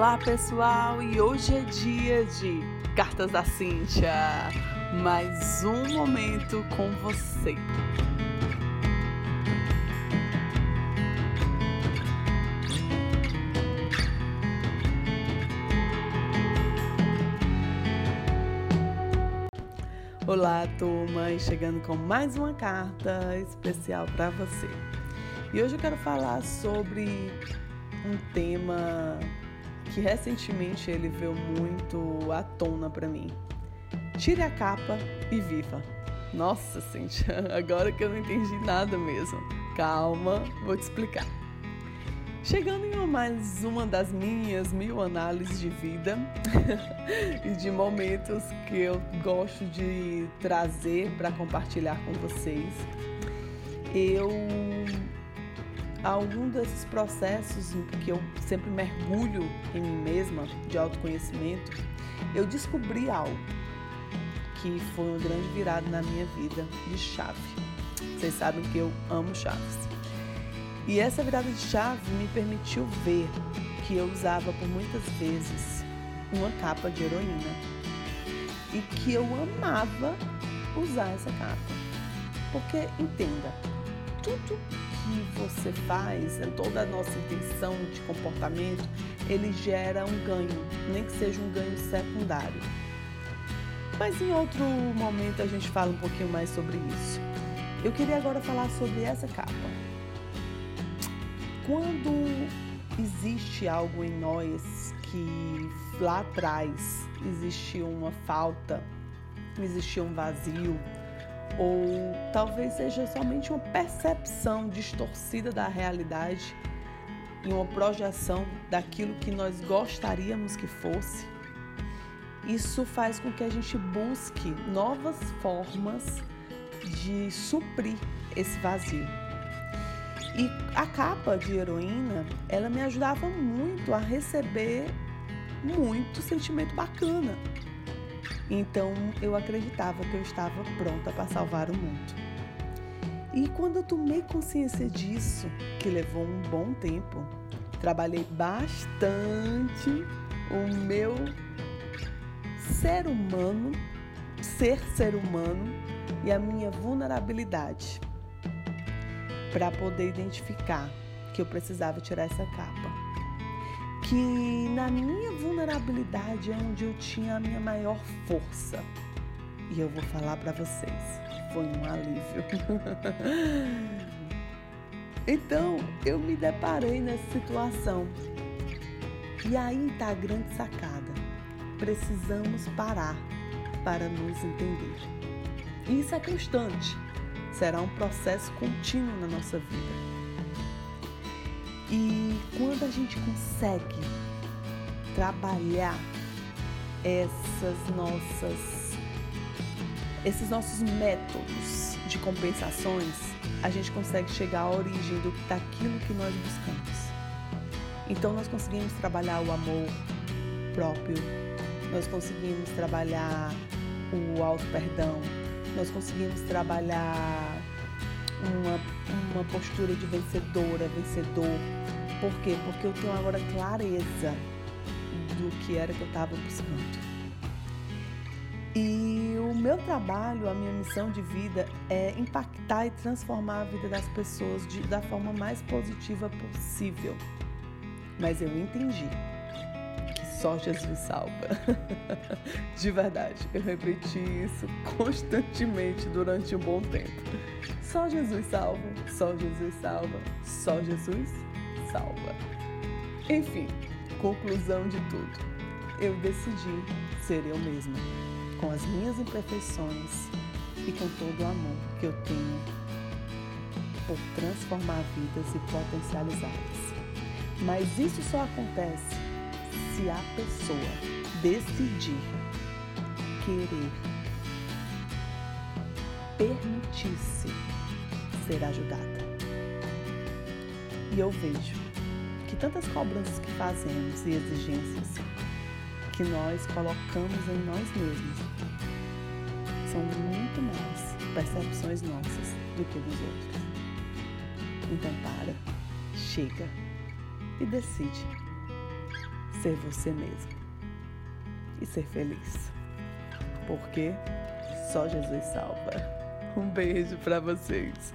Olá pessoal, e hoje é dia de Cartas da Cíntia. Mais um momento com você. Olá, turma, chegando com mais uma carta especial para você. E hoje eu quero falar sobre um tema que recentemente ele veio muito à tona para mim. Tire a capa e viva. Nossa, Cintia, agora que eu não entendi nada mesmo. Calma, vou te explicar. Chegando em mais uma das minhas mil análises de vida e de momentos que eu gosto de trazer para compartilhar com vocês, eu algum desses processos em que eu sempre mergulho em mim mesma de autoconhecimento, eu descobri algo que foi uma grande virada na minha vida de chave. Vocês sabem que eu amo chaves. E essa virada de chave me permitiu ver que eu usava por muitas vezes uma capa de heroína e que eu amava usar essa capa. Porque entenda, tudo que você faz, né, toda a nossa intenção de comportamento, ele gera um ganho, nem que seja um ganho secundário. Mas em outro momento a gente fala um pouquinho mais sobre isso. Eu queria agora falar sobre essa capa. Quando existe algo em nós que lá atrás existiu uma falta, existiu um vazio, ou talvez seja somente uma percepção distorcida da realidade e uma projeção daquilo que nós gostaríamos que fosse. Isso faz com que a gente busque novas formas de suprir esse vazio. E a capa de heroína, ela me ajudava muito a receber muito sentimento bacana então eu acreditava que eu estava pronta para salvar o mundo. E quando eu tomei consciência disso, que levou um bom tempo, trabalhei bastante o meu ser humano, ser ser humano e a minha vulnerabilidade para poder identificar que eu precisava tirar essa capa que na minha vulnerabilidade é onde eu tinha a minha maior força. E eu vou falar para vocês, foi um alívio. então, eu me deparei nessa situação. E aí tá a grande sacada. Precisamos parar para nos entender. Isso é constante. Será um processo contínuo na nossa vida. E quando a gente consegue trabalhar essas nossas esses nossos métodos de compensações, a gente consegue chegar à origem do, daquilo que nós buscamos. Então nós conseguimos trabalhar o amor próprio, nós conseguimos trabalhar o auto perdão, nós conseguimos trabalhar uma, uma postura de vencedora, vencedor. Por quê? Porque eu tenho agora clareza do que era que eu estava buscando. E o meu trabalho, a minha missão de vida é impactar e transformar a vida das pessoas de, da forma mais positiva possível. Mas eu entendi só Jesus salva. de verdade, eu repeti isso constantemente durante um bom tempo. Só Jesus salva, só Jesus salva, só Jesus salva. Enfim, conclusão de tudo. Eu decidi ser eu mesma, com as minhas imperfeições e com todo o amor que eu tenho por transformar vidas e potencializá-las. Mas isso só acontece se a pessoa decidir querer permitir-se ser ajudada. E eu vejo que tantas cobranças que fazemos e exigências que nós colocamos em nós mesmos são muito mais percepções nossas do que dos outros. Então para, chega e decide ser você mesmo e ser feliz. Porque só Jesus salva. Um beijo para vocês.